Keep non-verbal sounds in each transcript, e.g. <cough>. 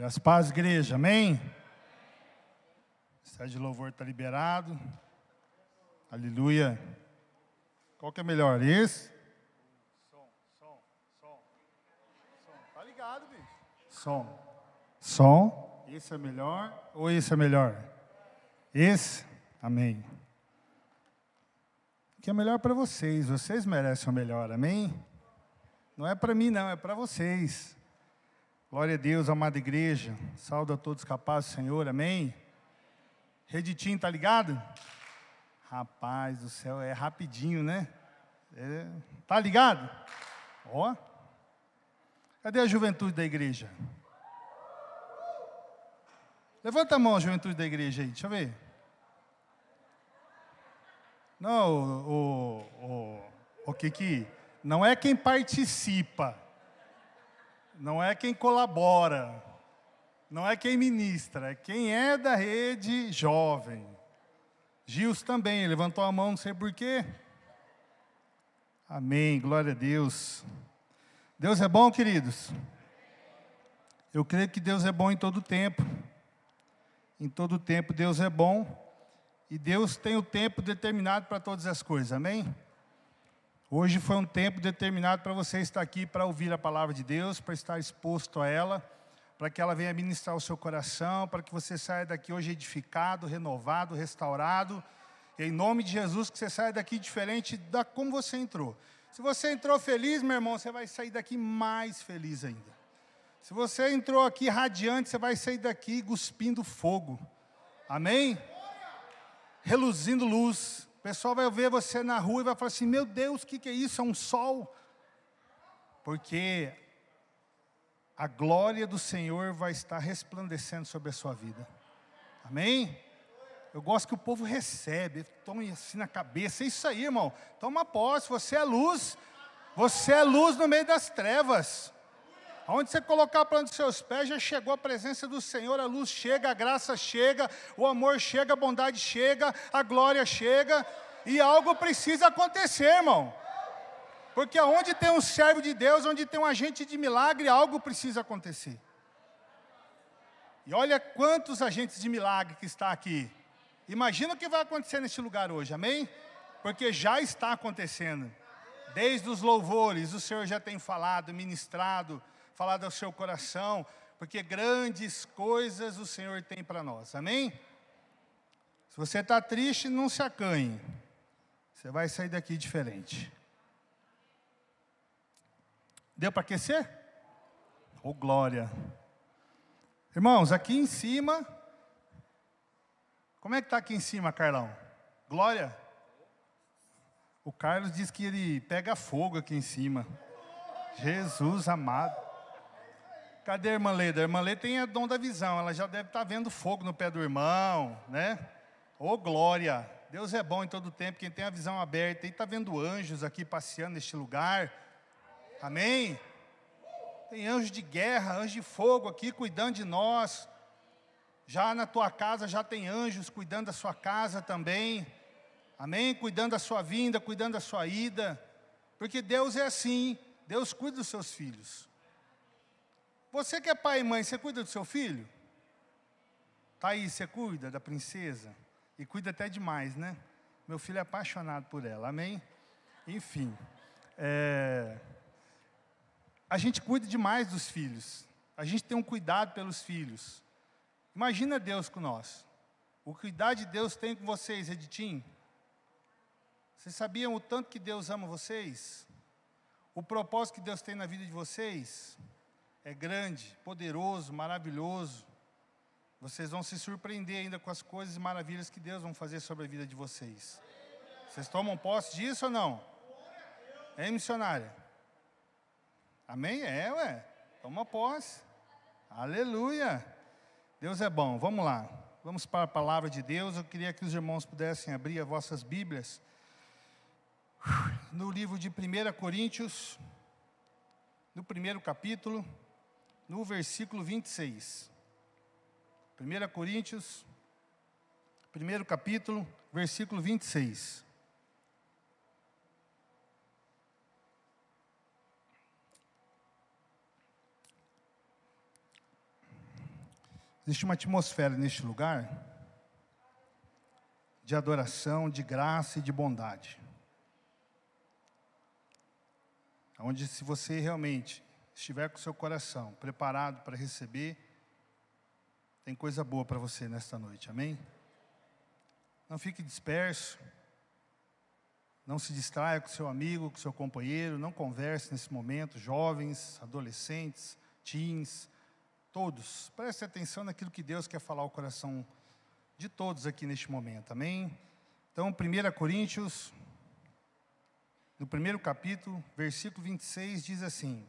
Graças a paz, igreja, amém? Sede de louvor está liberado. Aleluia. Qual que é melhor? Esse? Som, som, som. Som. Tá ligado, bicho? Som. Som. Esse é melhor ou esse é melhor? Esse? Amém. O que é melhor para vocês? Vocês merecem o melhor, amém? Não é para mim, não, é para vocês. Glória a Deus, amada igreja. Salve a todos capazes, Senhor, amém? Reditinho, tá ligado? Rapaz do céu, é rapidinho, né? É, tá ligado? Ó. Cadê a juventude da igreja? Levanta a mão, a juventude da igreja aí, deixa eu ver. Não, o, o, o, o que que. Não é quem participa não é quem colabora, não é quem ministra, é quem é da rede jovem. Gils também, levantou a mão, não sei porquê. Amém, glória a Deus. Deus é bom, queridos? Eu creio que Deus é bom em todo tempo. Em todo tempo Deus é bom. E Deus tem o tempo determinado para todas as coisas, amém? Hoje foi um tempo determinado para você estar aqui para ouvir a palavra de Deus, para estar exposto a ela, para que ela venha ministrar o seu coração, para que você saia daqui hoje edificado, renovado, restaurado. E em nome de Jesus, que você saia daqui diferente da como você entrou. Se você entrou feliz, meu irmão, você vai sair daqui mais feliz ainda. Se você entrou aqui radiante, você vai sair daqui cuspindo fogo. Amém? Reluzindo luz. O pessoal vai ver você na rua e vai falar assim: Meu Deus, o que, que é isso? É um sol? Porque a glória do Senhor vai estar resplandecendo sobre a sua vida. Amém? Eu gosto que o povo recebe, tome assim na cabeça. É isso aí, irmão. Toma posse, você é luz. Você é luz no meio das trevas. Onde você colocar a planta dos seus pés, já chegou a presença do Senhor, a luz chega, a graça chega, o amor chega, a bondade chega, a glória chega, e algo precisa acontecer, irmão. Porque onde tem um servo de Deus, onde tem um agente de milagre, algo precisa acontecer. E olha quantos agentes de milagre que está aqui. Imagina o que vai acontecer neste lugar hoje, amém? Porque já está acontecendo. Desde os louvores, o Senhor já tem falado, ministrado, falar do seu coração, porque grandes coisas o Senhor tem para nós, amém? Se você está triste, não se acanhe, você vai sair daqui diferente. Deu para aquecer? Oh, glória! Irmãos, aqui em cima, como é que está aqui em cima, Carlão? Glória? O Carlos diz que ele pega fogo aqui em cima. Jesus amado. Cadê a irmã Leda? A irmã Leda tem a dom da visão, ela já deve estar tá vendo fogo no pé do irmão, né? Ô oh, glória! Deus é bom em todo tempo, quem tem a visão aberta e está vendo anjos aqui passeando neste lugar. Amém? Tem anjos de guerra, anjos de fogo aqui cuidando de nós. Já na tua casa já tem anjos cuidando da sua casa também. Amém? Cuidando da sua vinda, cuidando da sua ida. Porque Deus é assim, Deus cuida dos seus filhos. Você que é pai e mãe, você cuida do seu filho? Tá aí, você cuida da princesa? E cuida até demais, né? Meu filho é apaixonado por ela, amém? Enfim. É... A gente cuida demais dos filhos. A gente tem um cuidado pelos filhos. Imagina Deus com nós. O cuidado de Deus tem com vocês, Editim. Vocês sabiam o tanto que Deus ama vocês? O propósito que Deus tem na vida de vocês? É grande, poderoso, maravilhoso. Vocês vão se surpreender ainda com as coisas e maravilhas que Deus vai fazer sobre a vida de vocês. Vocês tomam posse disso ou não? É missionária? Amém? É, ué. Toma posse. Aleluia. Deus é bom. Vamos lá. Vamos para a palavra de Deus. Eu queria que os irmãos pudessem abrir as vossas Bíblias. No livro de 1 Coríntios, no primeiro capítulo no versículo 26. 1 Coríntios, primeiro capítulo, versículo 26. Existe uma atmosfera neste lugar de adoração, de graça e de bondade. Onde, se você realmente estiver com seu coração preparado para receber, tem coisa boa para você nesta noite, amém? Não fique disperso, não se distraia com seu amigo, com seu companheiro, não converse nesse momento, jovens, adolescentes, teens, todos. Preste atenção naquilo que Deus quer falar ao coração de todos aqui neste momento, amém? Então, 1 Coríntios, no primeiro capítulo, versículo 26, diz assim: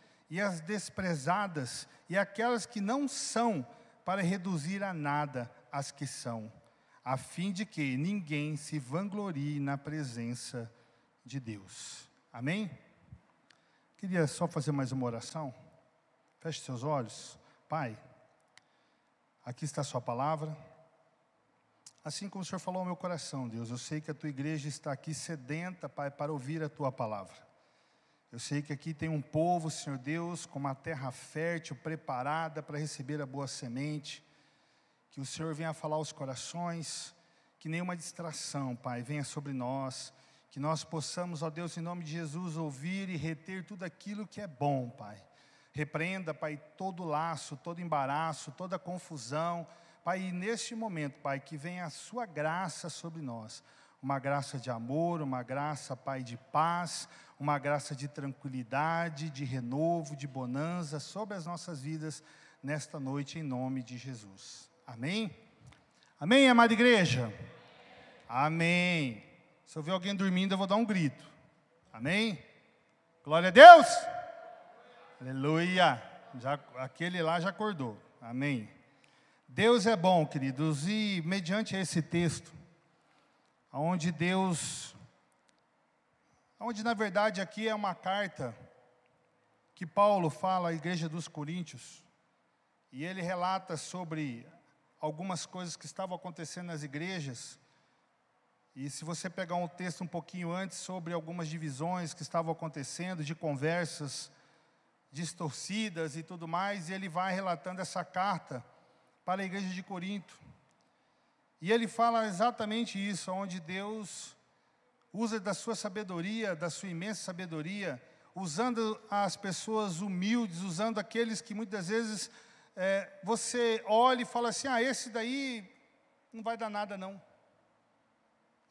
e as desprezadas e aquelas que não são para reduzir a nada as que são a fim de que ninguém se vanglorie na presença de Deus. Amém? Queria só fazer mais uma oração. Feche seus olhos. Pai, aqui está a Sua palavra. Assim como o Senhor falou ao meu coração, Deus, eu sei que a tua igreja está aqui sedenta, Pai, para ouvir a tua palavra. Eu sei que aqui tem um povo, Senhor Deus, com uma terra fértil, preparada para receber a boa semente. Que o Senhor venha falar aos corações, que nenhuma distração, Pai, venha sobre nós, que nós possamos, ó Deus, em nome de Jesus, ouvir e reter tudo aquilo que é bom, Pai. Repreenda, Pai, todo laço, todo embaraço, toda confusão, Pai, e neste momento, Pai, que venha a Sua graça sobre nós, uma graça de amor, uma graça, Pai, de paz, uma graça de tranquilidade, de renovo, de bonança sobre as nossas vidas nesta noite, em nome de Jesus. Amém? Amém, amada igreja? Amém. Se eu ver alguém dormindo, eu vou dar um grito. Amém? Glória a Deus! Aleluia! Já, aquele lá já acordou. Amém. Deus é bom, queridos, e mediante esse texto, onde Deus, onde na verdade aqui é uma carta que Paulo fala à igreja dos Coríntios, e ele relata sobre algumas coisas que estavam acontecendo nas igrejas. E se você pegar um texto um pouquinho antes sobre algumas divisões que estavam acontecendo, de conversas distorcidas e tudo mais, e ele vai relatando essa carta para a igreja de Corinto. E ele fala exatamente isso, onde Deus usa da sua sabedoria, da sua imensa sabedoria, usando as pessoas humildes, usando aqueles que muitas vezes é, você olha e fala assim: ah, esse daí não vai dar nada, não.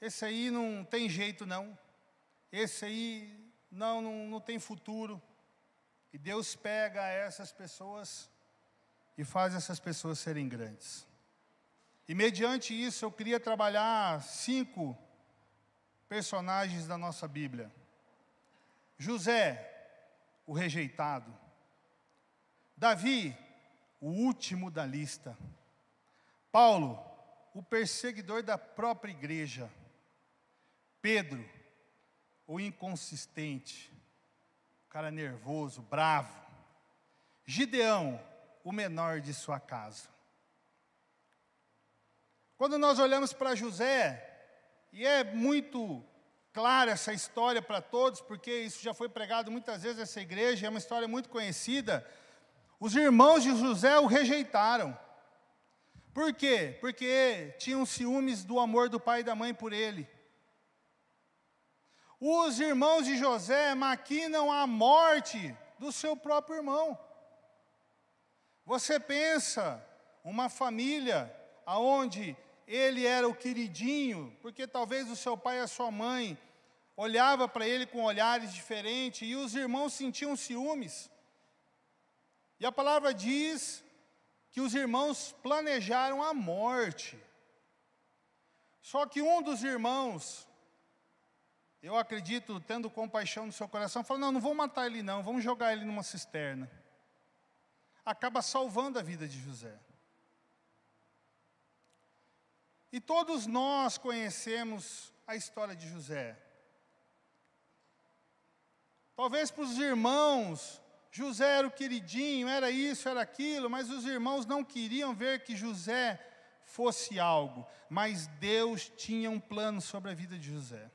Esse aí não tem jeito, não. Esse aí não, não, não tem futuro. E Deus pega essas pessoas e faz essas pessoas serem grandes. E mediante isso, eu queria trabalhar cinco personagens da nossa Bíblia. José, o rejeitado. Davi, o último da lista. Paulo, o perseguidor da própria igreja. Pedro, o inconsistente, o cara nervoso, bravo. Gideão, o menor de sua casa. Quando nós olhamos para José, e é muito clara essa história para todos, porque isso já foi pregado muitas vezes nessa igreja, é uma história muito conhecida. Os irmãos de José o rejeitaram. Por quê? Porque tinham ciúmes do amor do pai e da mãe por ele. Os irmãos de José maquinam a morte do seu próprio irmão. Você pensa uma família aonde ele era o queridinho, porque talvez o seu pai e a sua mãe olhava para ele com olhares diferentes e os irmãos sentiam ciúmes. E a palavra diz que os irmãos planejaram a morte. Só que um dos irmãos, eu acredito, tendo compaixão no seu coração, falou: Não, não vou matar ele, não, vamos jogar ele numa cisterna. acaba salvando a vida de José. E todos nós conhecemos a história de José. Talvez para os irmãos, José era o queridinho, era isso, era aquilo, mas os irmãos não queriam ver que José fosse algo, mas Deus tinha um plano sobre a vida de José.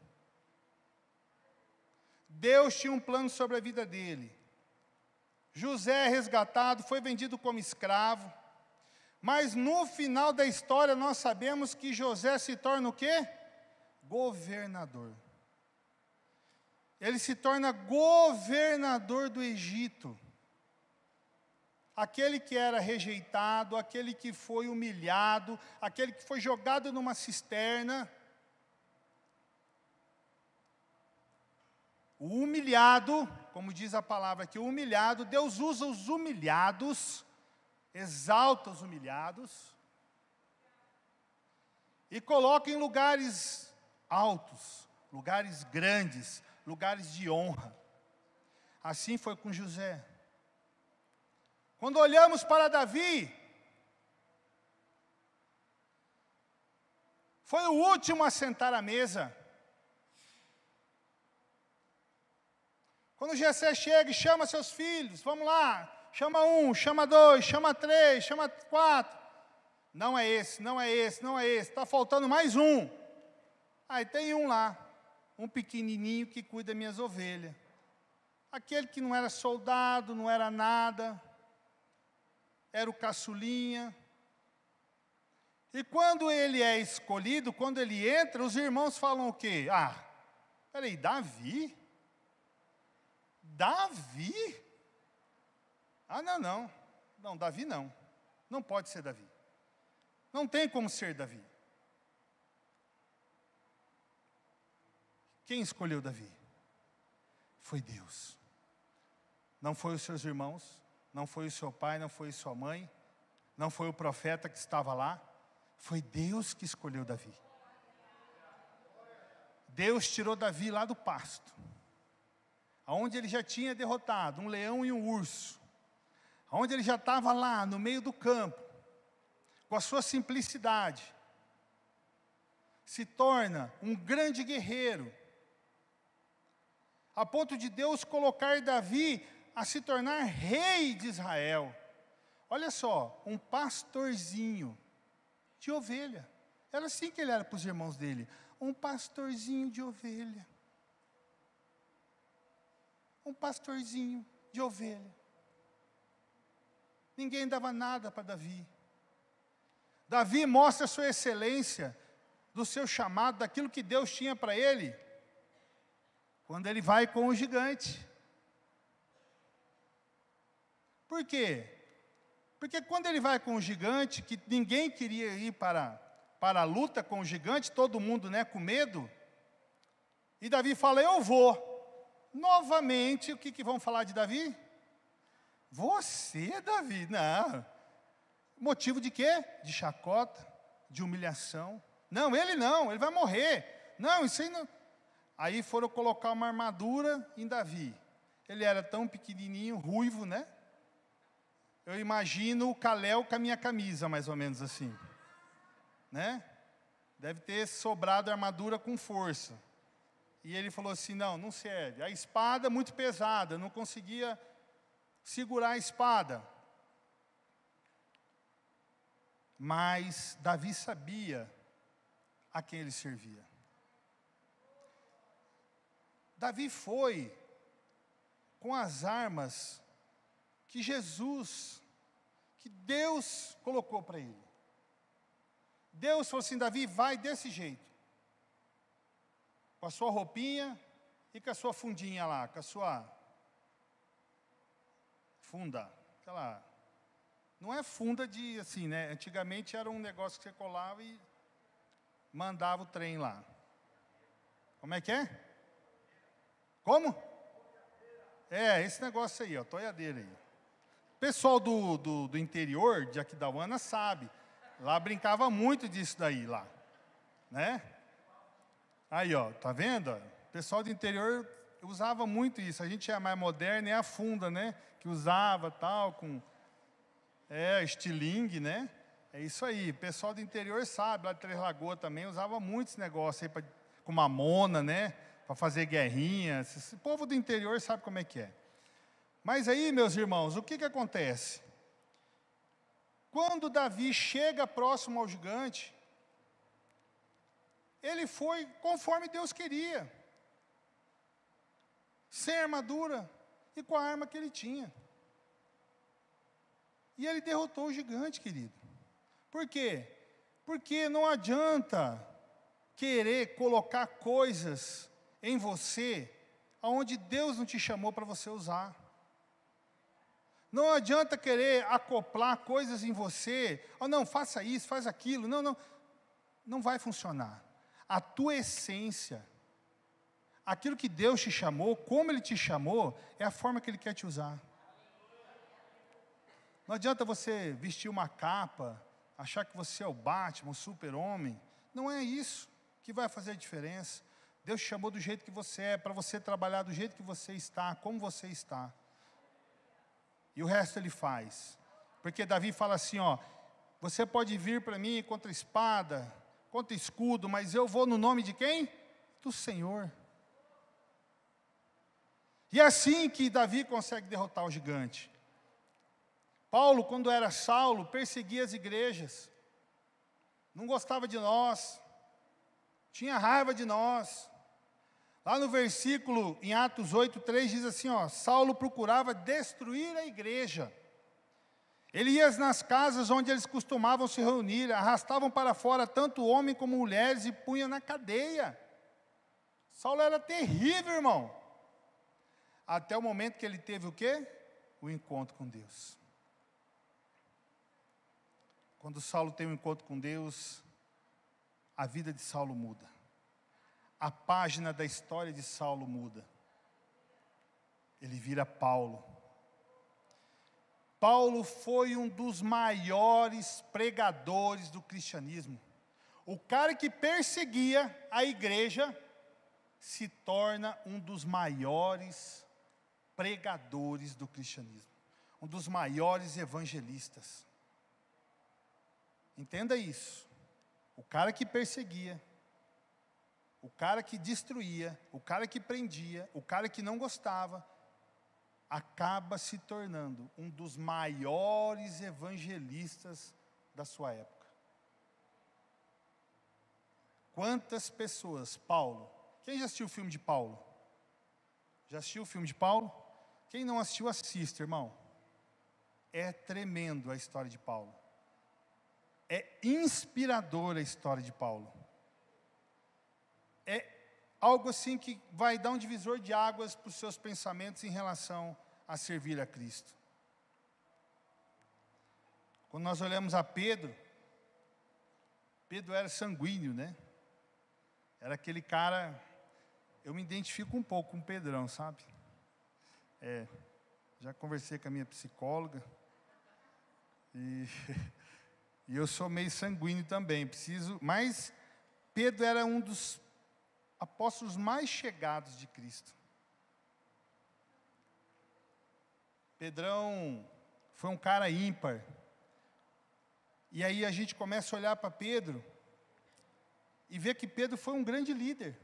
Deus tinha um plano sobre a vida dele. José é resgatado, foi vendido como escravo, mas no final da história nós sabemos que José se torna o quê? Governador ele se torna governador do Egito. Aquele que era rejeitado, aquele que foi humilhado, aquele que foi jogado numa cisterna. O humilhado, como diz a palavra aqui, o humilhado, Deus usa os humilhados, exalta os humilhados, e coloca em lugares altos, lugares grandes, lugares de honra. Assim foi com José. Quando olhamos para Davi, foi o último a sentar à mesa. Quando Jessé chega e chama seus filhos, vamos lá, chama um, chama dois, chama três, chama quatro. Não é esse, não é esse, não é esse, está faltando mais um. Aí tem um lá um pequenininho que cuida minhas ovelhas. Aquele que não era soldado, não era nada, era o caçulinha. E quando ele é escolhido, quando ele entra, os irmãos falam o quê? Ah, peraí, Davi? Davi? Ah, não, não. Não, Davi não. Não pode ser Davi. Não tem como ser Davi. Quem escolheu Davi? Foi Deus. Não foi os seus irmãos, não foi o seu pai, não foi sua mãe, não foi o profeta que estava lá. Foi Deus que escolheu Davi. Deus tirou Davi lá do pasto, aonde ele já tinha derrotado um leão e um urso, aonde ele já estava lá no meio do campo, com a sua simplicidade, se torna um grande guerreiro, a ponto de Deus colocar Davi a se tornar rei de Israel. Olha só, um pastorzinho de ovelha. Era assim que ele era para os irmãos dele. Um pastorzinho de ovelha. Um pastorzinho de ovelha. Ninguém dava nada para Davi. Davi mostra a sua excelência, do seu chamado, daquilo que Deus tinha para ele quando ele vai com o gigante. Por quê? Porque quando ele vai com o gigante, que ninguém queria ir para, para a luta com o gigante, todo mundo né, com medo, e Davi fala: Eu vou. Novamente, o que, que vão falar de Davi? Você, Davi? Não. Motivo de quê? De chacota, de humilhação. Não, ele não, ele vai morrer. Não, isso aí não. Aí foram colocar uma armadura em Davi. Ele era tão pequenininho, ruivo, né? Eu imagino o Caléu com a minha camisa, mais ou menos assim. Né? Deve ter sobrado a armadura com força. E ele falou assim: não, não serve. A espada muito pesada, não conseguia segurar a espada. Mas Davi sabia a quem ele servia. Davi foi com as armas que Jesus, que Deus colocou para ele. Deus falou assim: Davi, vai desse jeito, com a sua roupinha e com a sua fundinha lá, com a sua funda, aquela. Não é funda de assim, né? Antigamente era um negócio que você colava e mandava o trem lá. Como é que é? Como? É, esse negócio aí, ó, toiadeira aí. Pessoal do, do, do interior de Aquidauana sabe. Lá brincava muito disso daí lá. Né? Aí, ó, tá vendo? O pessoal do interior usava muito isso. A gente é mais moderno, é a funda, né? Que usava tal, com É, estilingue, né? É isso aí. O pessoal do interior sabe, lá de Três Lagoas também usava muito esse negócio aí pra, com mamona, né? Para fazer guerrinha. Esse povo do interior sabe como é que é. Mas aí, meus irmãos, o que, que acontece? Quando Davi chega próximo ao gigante, ele foi conforme Deus queria, sem armadura e com a arma que ele tinha. E ele derrotou o gigante, querido. Por quê? Porque não adianta querer colocar coisas em você aonde Deus não te chamou para você usar. Não adianta querer acoplar coisas em você. Oh, não, faça isso, faz aquilo. Não, não. Não vai funcionar. A tua essência, aquilo que Deus te chamou, como Ele te chamou, é a forma que Ele quer te usar. Não adianta você vestir uma capa, achar que você é o Batman, o super-homem. Não é isso que vai fazer a diferença. Deus te chamou do jeito que você é, para você trabalhar do jeito que você está, como você está. E o resto ele faz. Porque Davi fala assim, ó, você pode vir para mim contra espada, contra escudo, mas eu vou no nome de quem? Do Senhor. E é assim que Davi consegue derrotar o gigante. Paulo, quando era Saulo, perseguia as igrejas, não gostava de nós, tinha raiva de nós. Lá no versículo, em Atos 8, 3, diz assim: ó, Saulo procurava destruir a igreja. Ele ia nas casas onde eles costumavam se reunir, arrastavam para fora tanto homem como mulheres e punha na cadeia. Saulo era terrível, irmão. Até o momento que ele teve o quê? O encontro com Deus. Quando Saulo tem um encontro com Deus, a vida de Saulo muda. A página da história de Saulo muda. Ele vira Paulo. Paulo foi um dos maiores pregadores do cristianismo. O cara que perseguia a igreja se torna um dos maiores pregadores do cristianismo, um dos maiores evangelistas. Entenda isso. O cara que perseguia, o cara que destruía, o cara que prendia, o cara que não gostava, acaba se tornando um dos maiores evangelistas da sua época. Quantas pessoas, Paulo, quem já assistiu o filme de Paulo? Já assistiu o filme de Paulo? Quem não assistiu, assista, irmão. É tremendo a história de Paulo. É inspiradora a história de Paulo. É algo assim que vai dar um divisor de águas para os seus pensamentos em relação a servir a Cristo. Quando nós olhamos a Pedro, Pedro era sanguíneo, né? Era aquele cara, eu me identifico um pouco com o Pedrão, sabe? É, já conversei com a minha psicóloga e <laughs> E eu sou meio sanguíneo também, preciso. Mas Pedro era um dos apóstolos mais chegados de Cristo. Pedrão foi um cara ímpar. E aí a gente começa a olhar para Pedro e ver que Pedro foi um grande líder.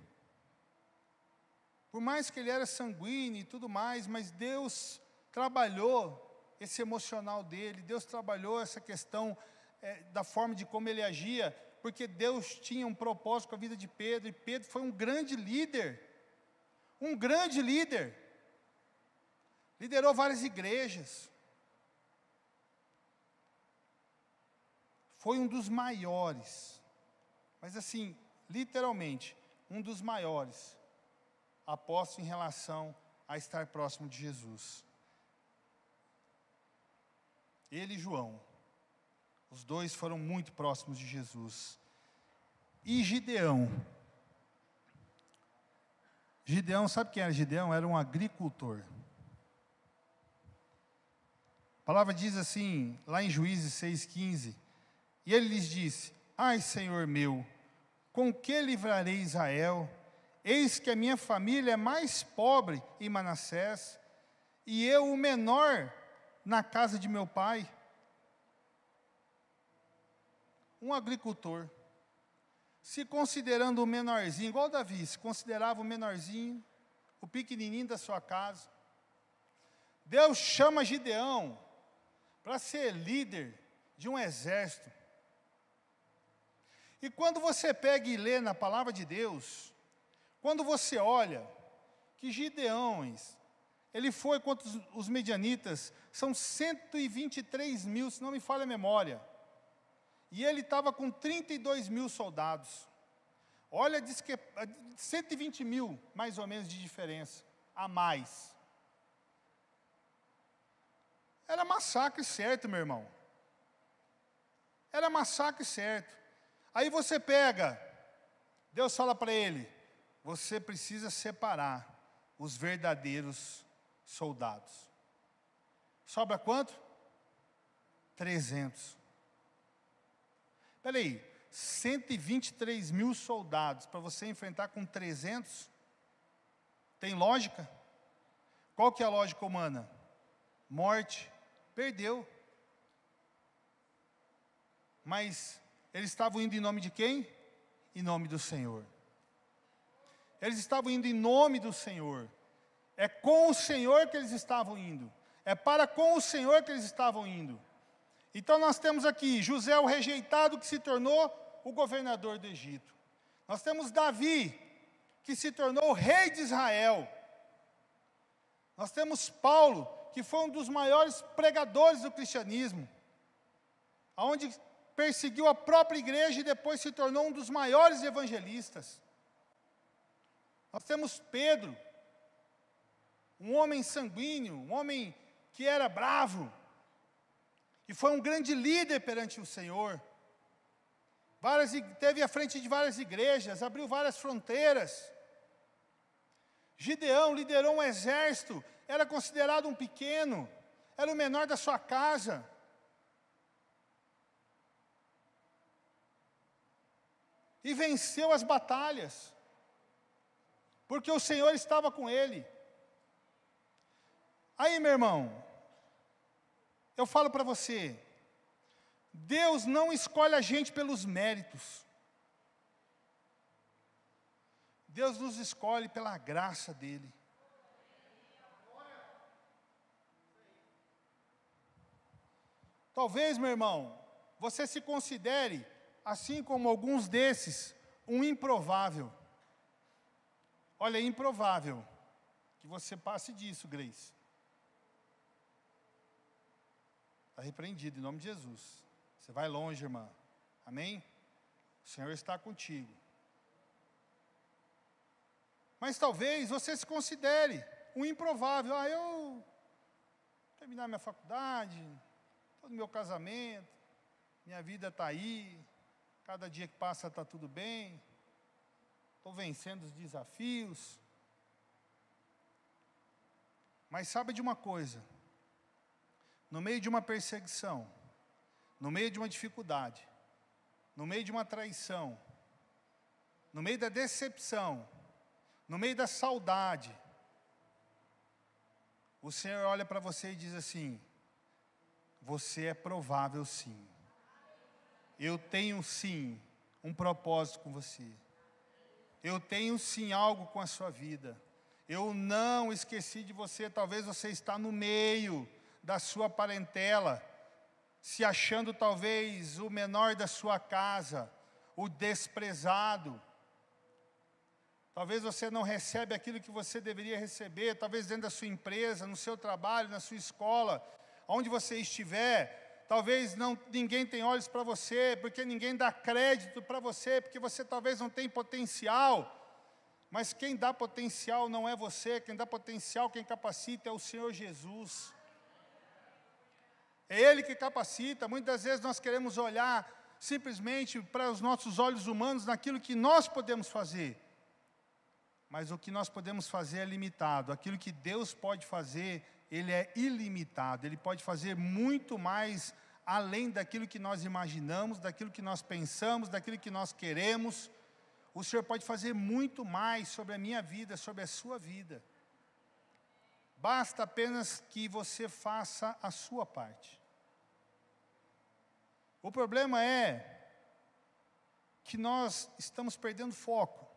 Por mais que ele era sanguíneo e tudo mais, mas Deus trabalhou esse emocional dele, Deus trabalhou essa questão é, da forma de como ele agia, porque Deus tinha um propósito com a vida de Pedro, e Pedro foi um grande líder. Um grande líder. Liderou várias igrejas. Foi um dos maiores. Mas assim, literalmente, um dos maiores apóstolos em relação a estar próximo de Jesus. Ele e João. Os dois foram muito próximos de Jesus. E Gideão? Gideão, sabe quem era Gideão? Era um agricultor. A palavra diz assim, lá em Juízes 6,15: E ele lhes disse: Ai, Senhor meu, com que livrarei Israel? Eis que a minha família é mais pobre em Manassés, e eu o menor na casa de meu pai. um agricultor, se considerando o menorzinho, igual Davi, se considerava o menorzinho, o pequenininho da sua casa. Deus chama Gideão para ser líder de um exército. E quando você pega e lê na palavra de Deus, quando você olha que Gideões, ele foi contra os, medianitas, são 123 mil, se não me falha a memória. E ele estava com 32 mil soldados. Olha, diz que 120 mil, mais ou menos, de diferença, a mais. Era massacre certo, meu irmão. Era massacre certo. Aí você pega, Deus fala para ele: você precisa separar os verdadeiros soldados. Sobra quanto? 300. Espera aí, 123 mil soldados para você enfrentar com 300? Tem lógica? Qual que é a lógica humana? Morte, perdeu. Mas eles estavam indo em nome de quem? Em nome do Senhor. Eles estavam indo em nome do Senhor. É com o Senhor que eles estavam indo. É para com o Senhor que eles estavam indo. Então nós temos aqui José o rejeitado que se tornou o governador do Egito. Nós temos Davi que se tornou o rei de Israel. Nós temos Paulo que foi um dos maiores pregadores do cristianismo, aonde perseguiu a própria igreja e depois se tornou um dos maiores evangelistas. Nós temos Pedro, um homem sanguíneo, um homem que era bravo, e foi um grande líder perante o Senhor. Várias, teve à frente de várias igrejas, abriu várias fronteiras. Gideão liderou um exército, era considerado um pequeno, era o menor da sua casa. E venceu as batalhas, porque o Senhor estava com ele. Aí, meu irmão, eu falo para você, Deus não escolhe a gente pelos méritos. Deus nos escolhe pela graça dele. Talvez, meu irmão, você se considere, assim como alguns desses, um improvável. Olha, é improvável que você passe disso, Grace. Está repreendido em nome de Jesus. Você vai longe, irmã. Amém? O Senhor está contigo. Mas talvez você se considere um improvável. Ah, eu terminar minha faculdade, todo meu casamento, minha vida está aí, cada dia que passa está tudo bem, estou vencendo os desafios. Mas sabe de uma coisa? No meio de uma perseguição, no meio de uma dificuldade, no meio de uma traição, no meio da decepção, no meio da saudade, o Senhor olha para você e diz assim: Você é provável sim. Eu tenho sim um propósito com você. Eu tenho sim algo com a sua vida. Eu não esqueci de você. Talvez você está no meio da sua parentela, se achando talvez o menor da sua casa, o desprezado Talvez você não recebe aquilo que você deveria receber, talvez dentro da sua empresa, no seu trabalho, na sua escola, onde você estiver. Talvez não, ninguém tem olhos para você, porque ninguém dá crédito para você, porque você talvez não tem potencial. Mas quem dá potencial não é você, quem dá potencial, quem capacita é o Senhor Jesus. É Ele que capacita. Muitas vezes nós queremos olhar simplesmente para os nossos olhos humanos naquilo que nós podemos fazer mas o que nós podemos fazer é limitado. Aquilo que Deus pode fazer, Ele é ilimitado. Ele pode fazer muito mais além daquilo que nós imaginamos, daquilo que nós pensamos, daquilo que nós queremos. O Senhor pode fazer muito mais sobre a minha vida, sobre a sua vida. Basta apenas que você faça a sua parte. O problema é que nós estamos perdendo foco.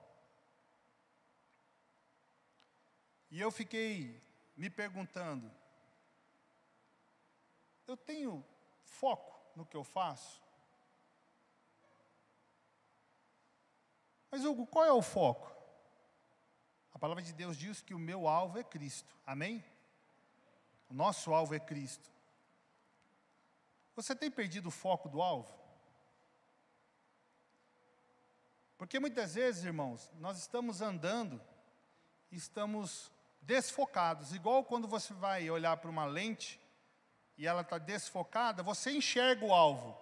E eu fiquei me perguntando: eu tenho foco no que eu faço? Mas, Hugo, qual é o foco? A palavra de Deus diz que o meu alvo é Cristo. Amém? O nosso alvo é Cristo. Você tem perdido o foco do alvo? Porque muitas vezes, irmãos, nós estamos andando e estamos desfocados, igual quando você vai olhar para uma lente e ela está desfocada, você enxerga o alvo,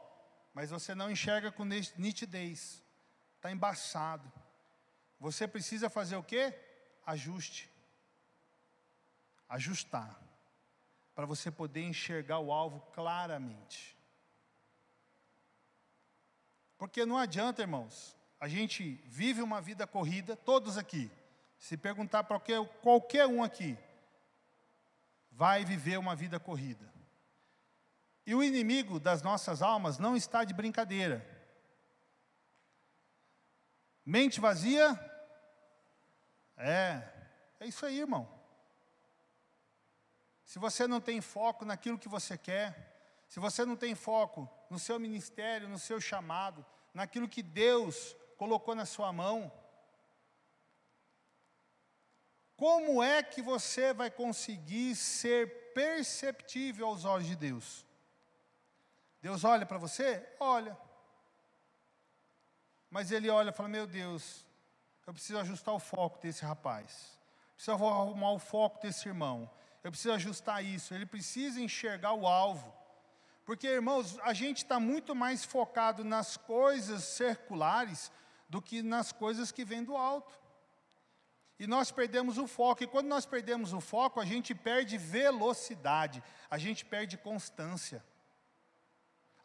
mas você não enxerga com nitidez, está embaçado. Você precisa fazer o quê? Ajuste. Ajustar. Para você poder enxergar o alvo claramente. Porque não adianta, irmãos, a gente vive uma vida corrida, todos aqui. Se perguntar para qualquer, qualquer um aqui, vai viver uma vida corrida. E o inimigo das nossas almas não está de brincadeira. Mente vazia? É, é isso aí, irmão. Se você não tem foco naquilo que você quer, se você não tem foco no seu ministério, no seu chamado, naquilo que Deus colocou na sua mão, como é que você vai conseguir ser perceptível aos olhos de Deus? Deus olha para você? Olha. Mas ele olha e fala: Meu Deus, eu preciso ajustar o foco desse rapaz. Preciso arrumar o foco desse irmão. Eu preciso ajustar isso. Ele precisa enxergar o alvo. Porque, irmãos, a gente está muito mais focado nas coisas circulares do que nas coisas que vêm do alto. E nós perdemos o foco. E quando nós perdemos o foco, a gente perde velocidade, a gente perde constância.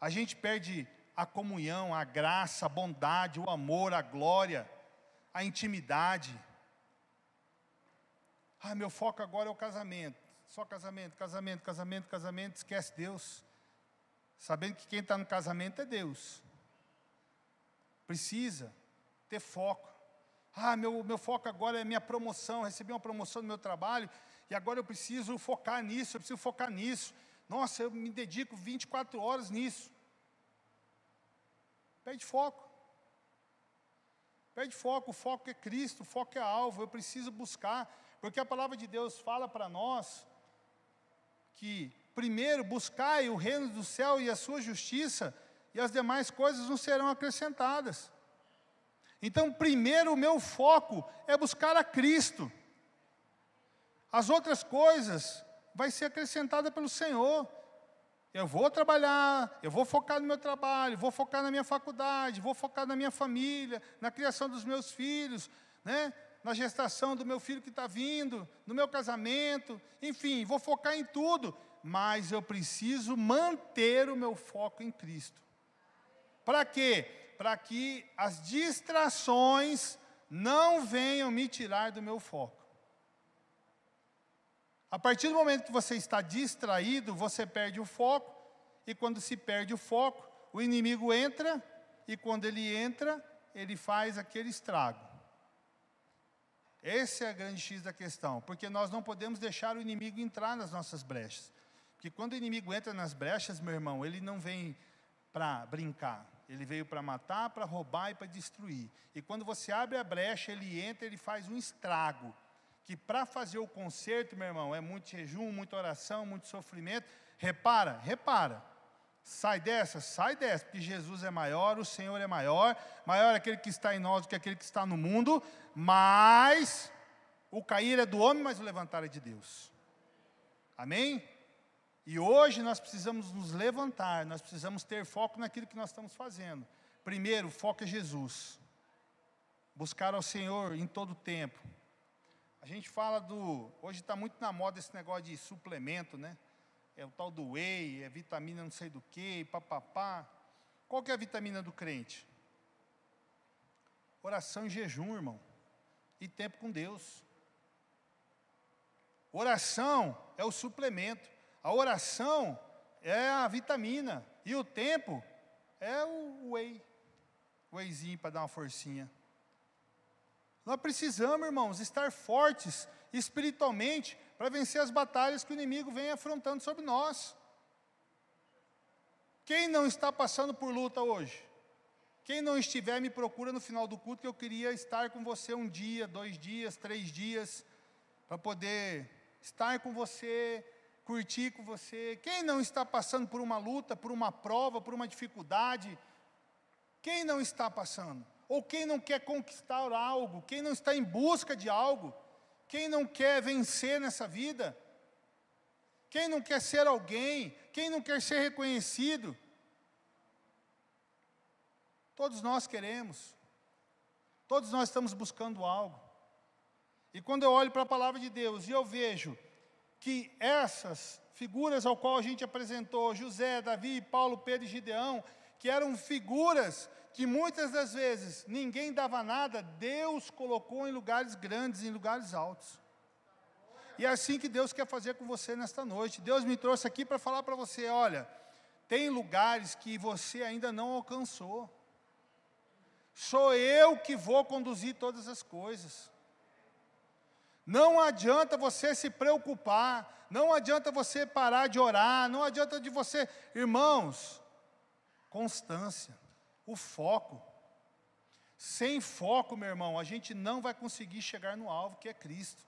A gente perde a comunhão, a graça, a bondade, o amor, a glória, a intimidade. Ah, meu foco agora é o casamento. Só casamento, casamento, casamento, casamento, esquece Deus. Sabendo que quem está no casamento é Deus. Precisa ter foco. Ah, meu, meu foco agora é minha promoção, recebi uma promoção no meu trabalho, e agora eu preciso focar nisso, eu preciso focar nisso. Nossa, eu me dedico 24 horas nisso. Perde foco. Perde foco, o foco é Cristo, o foco é alvo, eu preciso buscar, porque a palavra de Deus fala para nós que primeiro buscai o reino do céu e a sua justiça, e as demais coisas não serão acrescentadas. Então, primeiro o meu foco é buscar a Cristo. As outras coisas vai ser acrescentada pelo Senhor. Eu vou trabalhar, eu vou focar no meu trabalho, vou focar na minha faculdade, vou focar na minha família, na criação dos meus filhos, né? na gestação do meu filho que está vindo, no meu casamento, enfim, vou focar em tudo, mas eu preciso manter o meu foco em Cristo. Para quê? Para que as distrações não venham me tirar do meu foco. A partir do momento que você está distraído, você perde o foco, e quando se perde o foco, o inimigo entra, e quando ele entra, ele faz aquele estrago. Esse é a grande X da questão, porque nós não podemos deixar o inimigo entrar nas nossas brechas. Porque quando o inimigo entra nas brechas, meu irmão, ele não vem para brincar, ele veio para matar, para roubar e para destruir. E quando você abre a brecha, ele entra, ele faz um estrago que para fazer o conserto, meu irmão, é muito jejum, muita oração, muito sofrimento. Repara, repara. Sai dessa, sai dessa, porque Jesus é maior, o Senhor é maior, maior é aquele que está em nós do que aquele que está no mundo, mas o cair é do homem, mas o levantar é de Deus. Amém? E hoje nós precisamos nos levantar, nós precisamos ter foco naquilo que nós estamos fazendo. Primeiro, foco é Jesus. Buscar ao Senhor em todo o tempo. A gente fala do. Hoje está muito na moda esse negócio de suplemento, né? É o tal do whey, é vitamina não sei do que, papapá. Qual que é a vitamina do crente? Oração e jejum, irmão. E tempo com Deus. Oração é o suplemento. A oração é a vitamina. E o tempo é o whey. o eizinho para dar uma forcinha. Nós precisamos, irmãos, estar fortes espiritualmente para vencer as batalhas que o inimigo vem afrontando sobre nós. Quem não está passando por luta hoje? Quem não estiver, me procura no final do culto, que eu queria estar com você um dia, dois dias, três dias, para poder estar com você, curtir com você. Quem não está passando por uma luta, por uma prova, por uma dificuldade? Quem não está passando? Ou quem não quer conquistar algo? Quem não está em busca de algo? Quem não quer vencer nessa vida? Quem não quer ser alguém? Quem não quer ser reconhecido? Todos nós queremos. Todos nós estamos buscando algo. E quando eu olho para a palavra de Deus e eu vejo que essas figuras ao qual a gente apresentou, José, Davi, Paulo, Pedro e Gideão, que eram figuras que muitas das vezes ninguém dava nada, Deus colocou em lugares grandes, em lugares altos. E é assim que Deus quer fazer com você nesta noite. Deus me trouxe aqui para falar para você: olha, tem lugares que você ainda não alcançou. Sou eu que vou conduzir todas as coisas. Não adianta você se preocupar, não adianta você parar de orar, não adianta de você, irmãos, constância, o foco. Sem foco, meu irmão, a gente não vai conseguir chegar no alvo que é Cristo.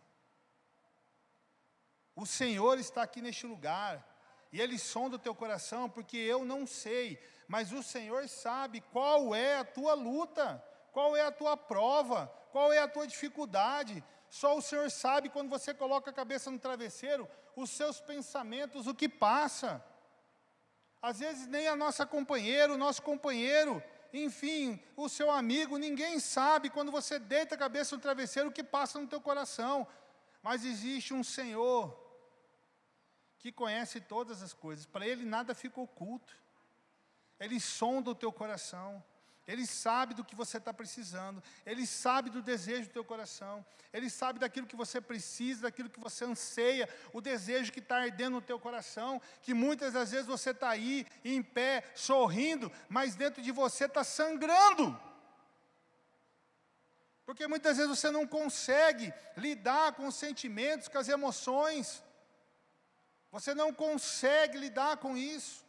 O Senhor está aqui neste lugar, e Ele sonda o teu coração, porque eu não sei, mas o Senhor sabe qual é a tua luta, qual é a tua prova, qual é a tua dificuldade. Só o Senhor sabe quando você coloca a cabeça no travesseiro, os seus pensamentos, o que passa. Às vezes nem a nossa companheira, o nosso companheiro, enfim, o seu amigo, ninguém sabe quando você deita a cabeça no travesseiro o que passa no teu coração. Mas existe um Senhor que conhece todas as coisas. Para ele nada fica oculto. Ele sonda o teu coração. Ele sabe do que você está precisando, Ele sabe do desejo do teu coração, Ele sabe daquilo que você precisa, daquilo que você anseia, o desejo que está ardendo no teu coração, que muitas das vezes você está aí, em pé, sorrindo, mas dentro de você está sangrando. Porque muitas vezes você não consegue lidar com os sentimentos, com as emoções, você não consegue lidar com isso.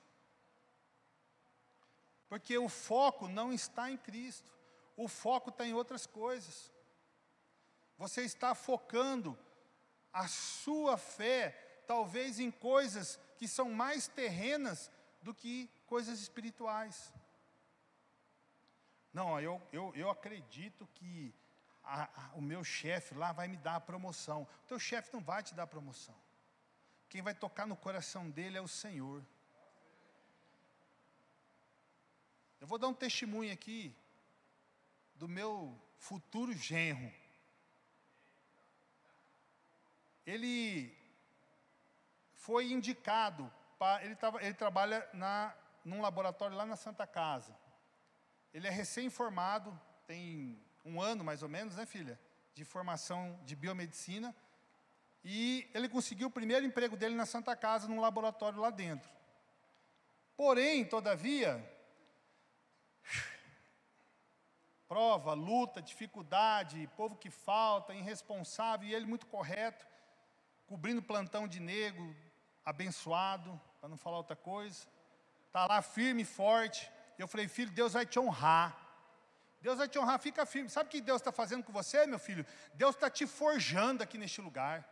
Porque o foco não está em Cristo, o foco está em outras coisas. Você está focando a sua fé, talvez em coisas que são mais terrenas do que coisas espirituais. Não, eu, eu, eu acredito que a, a, o meu chefe lá vai me dar a promoção. O teu chefe não vai te dar a promoção. Quem vai tocar no coração dele é o Senhor. Eu vou dar um testemunho aqui do meu futuro genro. Ele foi indicado, para, ele, tava, ele trabalha na, num laboratório lá na Santa Casa. Ele é recém-formado, tem um ano mais ou menos, né, filha? De formação de biomedicina. E ele conseguiu o primeiro emprego dele na Santa Casa, num laboratório lá dentro. Porém, todavia, prova, luta, dificuldade, povo que falta, irresponsável, e ele muito correto, cobrindo plantão de nego, abençoado, para não falar outra coisa. Está lá firme e forte. Eu falei, filho, Deus vai te honrar. Deus vai te honrar, fica firme. Sabe o que Deus está fazendo com você, meu filho? Deus está te forjando aqui neste lugar.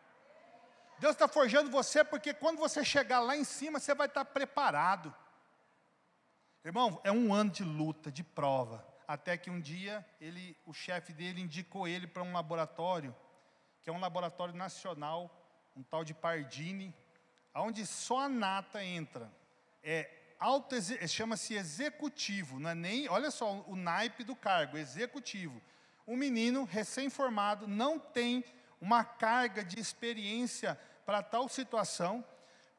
Deus está forjando você porque quando você chegar lá em cima, você vai estar preparado. Irmão, é um ano de luta, de prova até que um dia ele, o chefe dele indicou ele para um laboratório, que é um laboratório nacional, um tal de Pardini, onde só a nata entra. É alto, chama-se executivo, não é nem, olha só o naipe do cargo, executivo. Um menino recém-formado não tem uma carga de experiência para tal situação,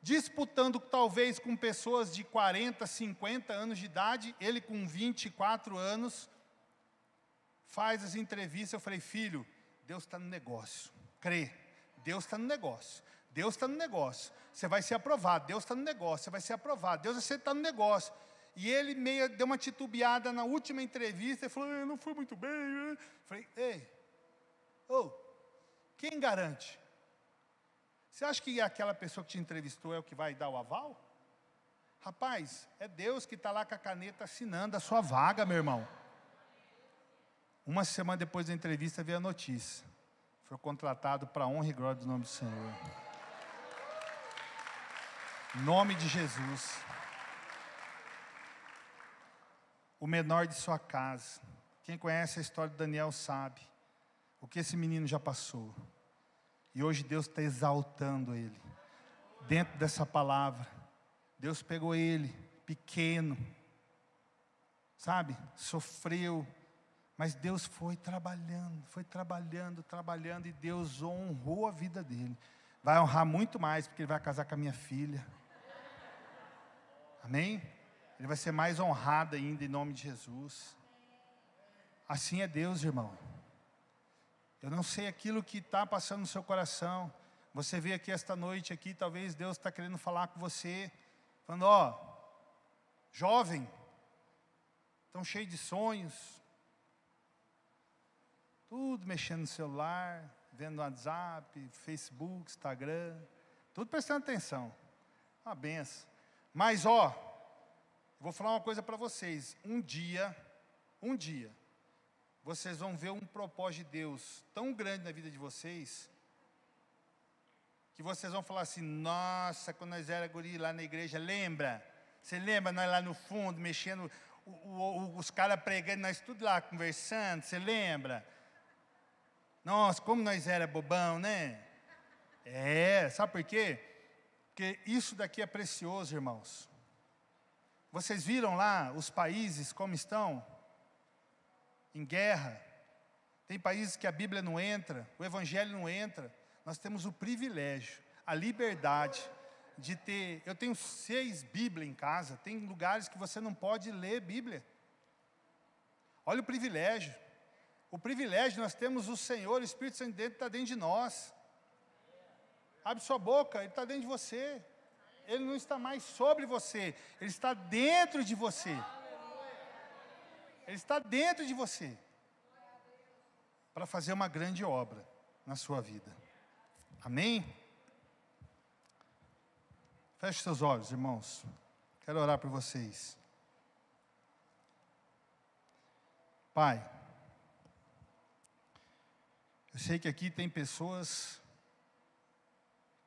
disputando talvez com pessoas de 40, 50 anos de idade, ele com 24 anos, faz as entrevistas. Eu falei, filho, Deus está no negócio, crê, Deus está no negócio, Deus está no negócio, você vai ser aprovado, Deus está no negócio, você vai ser aprovado, Deus está no negócio. E ele meio deu uma titubeada na última entrevista e falou: Eu não fui muito bem. Eu falei: Ei, oh, quem garante? Você acha que aquela pessoa que te entrevistou é o que vai dar o aval? Rapaz, é Deus que está lá com a caneta assinando a sua vaga, meu irmão. Uma semana depois da entrevista veio a notícia. Foi contratado para honra e glória do nome do Senhor. Nome de Jesus. O menor de sua casa. Quem conhece a história de Daniel sabe o que esse menino já passou. E hoje Deus está exaltando ele. Dentro dessa palavra, Deus pegou ele, pequeno, sabe? Sofreu, mas Deus foi trabalhando, foi trabalhando, trabalhando, e Deus honrou a vida dele. Vai honrar muito mais, porque ele vai casar com a minha filha. Amém? Ele vai ser mais honrado ainda em nome de Jesus. Assim é Deus, irmão. Eu não sei aquilo que está passando no seu coração. Você veio aqui esta noite aqui, talvez Deus está querendo falar com você, falando, ó, jovem, tão cheio de sonhos, tudo mexendo no celular, vendo WhatsApp, Facebook, Instagram, tudo prestando atenção. Uma benção. Mas ó, vou falar uma coisa para vocês. Um dia, um dia, vocês vão ver um propósito de Deus tão grande na vida de vocês, que vocês vão falar assim: nossa, quando nós era guri lá na igreja, lembra? Você lembra nós lá no fundo, mexendo, o, o, os caras pregando, nós tudo lá conversando, você lembra? Nossa, como nós era bobão, né? É, sabe por quê? Porque isso daqui é precioso, irmãos. Vocês viram lá os países como estão? Em guerra. Tem países que a Bíblia não entra, o Evangelho não entra. Nós temos o privilégio, a liberdade de ter. Eu tenho seis Bíblias em casa, tem lugares que você não pode ler Bíblia. Olha o privilégio. O privilégio, nós temos o Senhor, o Espírito Santo dentro, está dentro de nós. Abre sua boca, Ele está dentro de você. Ele não está mais sobre você, Ele está dentro de você. Ele está dentro de você para fazer uma grande obra na sua vida. Amém? Feche seus olhos, irmãos. Quero orar por vocês. Pai, eu sei que aqui tem pessoas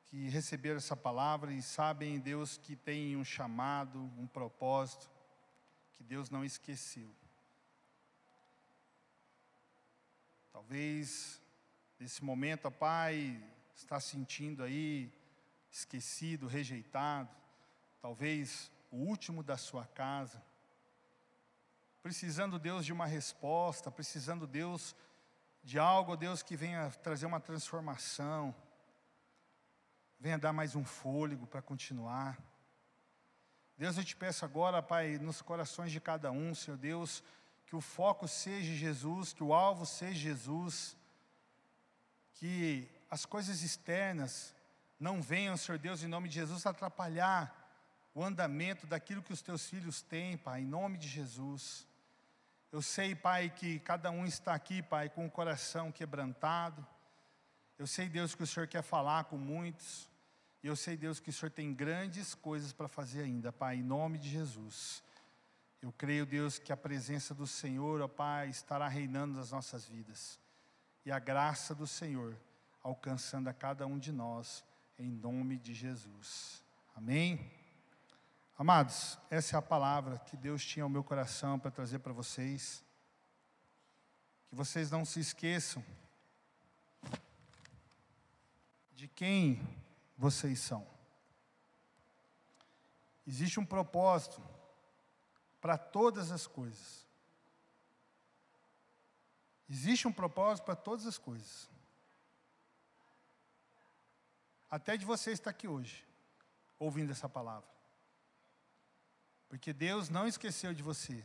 que receberam essa palavra e sabem, Deus, que tem um chamado, um propósito, que Deus não esqueceu. Talvez, nesse momento, a Pai está sentindo aí, esquecido, rejeitado, talvez o último da sua casa, precisando, Deus, de uma resposta, precisando, Deus, de algo, Deus, que venha trazer uma transformação. Venha dar mais um fôlego para continuar. Deus, eu te peço agora, Pai, nos corações de cada um, Senhor Deus, que o foco seja Jesus, que o alvo seja Jesus, que as coisas externas não venham, Senhor Deus, em nome de Jesus, atrapalhar o andamento daquilo que os teus filhos têm, Pai, em nome de Jesus. Eu sei, Pai, que cada um está aqui, Pai, com o coração quebrantado, eu sei, Deus, que o Senhor quer falar com muitos. E eu sei, Deus, que o Senhor tem grandes coisas para fazer ainda, Pai, em nome de Jesus. Eu creio, Deus, que a presença do Senhor, ó Pai, estará reinando nas nossas vidas. E a graça do Senhor alcançando a cada um de nós, em nome de Jesus. Amém? Amados, essa é a palavra que Deus tinha ao meu coração para trazer para vocês. Que vocês não se esqueçam de quem vocês são. Existe um propósito para todas as coisas. Existe um propósito para todas as coisas. Até de você estar aqui hoje, ouvindo essa palavra. Porque Deus não esqueceu de você.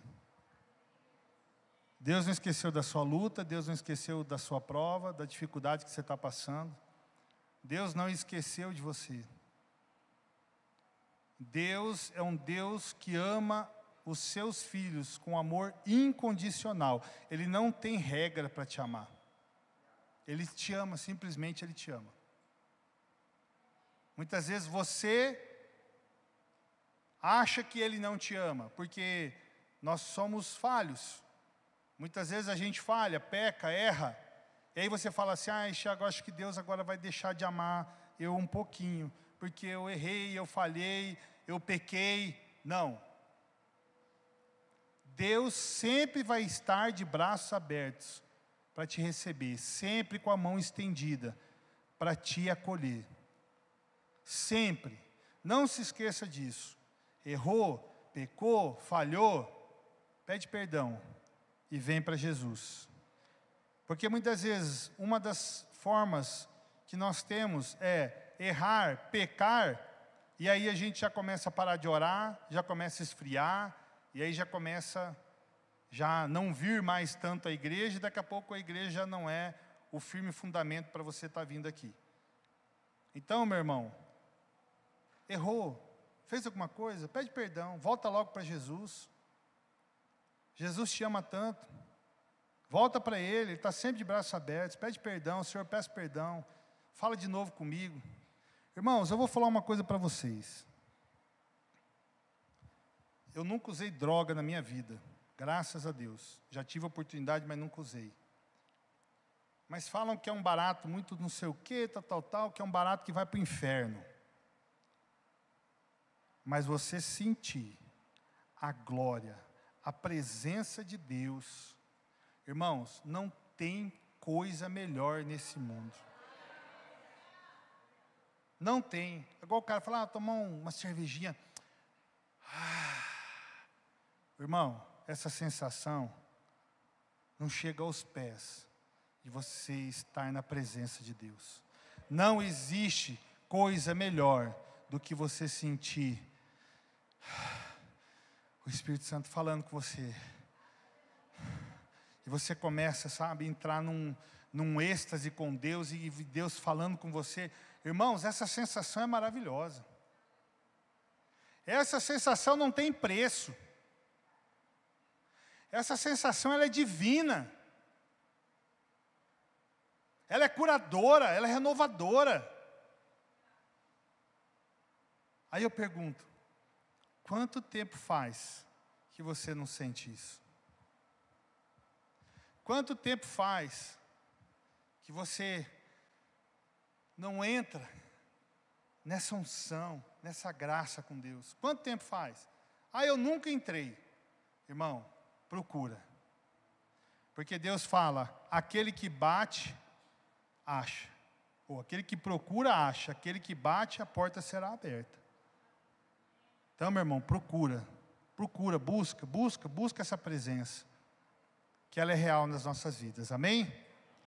Deus não esqueceu da sua luta, Deus não esqueceu da sua prova, da dificuldade que você está passando. Deus não esqueceu de você. Deus é um Deus que ama os seus filhos com amor incondicional. Ele não tem regra para te amar. Ele te ama, simplesmente ele te ama. Muitas vezes você acha que ele não te ama, porque nós somos falhos. Muitas vezes a gente falha, peca, erra. E aí você fala assim: ah, Thiago, acho que Deus agora vai deixar de amar eu um pouquinho, porque eu errei, eu falhei, eu pequei. Não. Deus sempre vai estar de braços abertos para te receber, sempre com a mão estendida para te acolher. Sempre. Não se esqueça disso. Errou, pecou, falhou, pede perdão e vem para Jesus. Porque muitas vezes uma das formas que nós temos é errar, pecar, e aí a gente já começa a parar de orar, já começa a esfriar, e aí já começa já não vir mais tanto à igreja, e daqui a pouco a igreja já não é o firme fundamento para você estar tá vindo aqui. Então, meu irmão, errou, fez alguma coisa, pede perdão, volta logo para Jesus. Jesus te ama tanto. Volta para Ele, Ele está sempre de braços abertos, pede perdão, Senhor, peço perdão, fala de novo comigo. Irmãos, eu vou falar uma coisa para vocês. Eu nunca usei droga na minha vida, graças a Deus. Já tive oportunidade, mas nunca usei. Mas falam que é um barato muito não sei o que, tal, tal, tal, que é um barato que vai para o inferno. Mas você sentir a glória, a presença de Deus, irmãos, não tem coisa melhor nesse mundo. Não tem. Igual o cara fala, ah, tomar uma cervejinha. Ah, Irmão, essa sensação não chega aos pés de você estar na presença de Deus. Não existe coisa melhor do que você sentir o Espírito Santo falando com você. E você começa, sabe, a entrar num, num êxtase com Deus e Deus falando com você. Irmãos, essa sensação é maravilhosa. Essa sensação não tem preço. Essa sensação ela é divina. Ela é curadora, ela é renovadora. Aí eu pergunto: quanto tempo faz que você não sente isso? Quanto tempo faz que você não entra nessa unção, nessa graça com Deus? Quanto tempo faz? Ah, eu nunca entrei. Irmão, procura. Porque Deus fala: aquele que bate, acha. Ou aquele que procura, acha. Aquele que bate, a porta será aberta. Então, meu irmão, procura. Procura, busca, busca, busca essa presença. Que ela é real nas nossas vidas. Amém?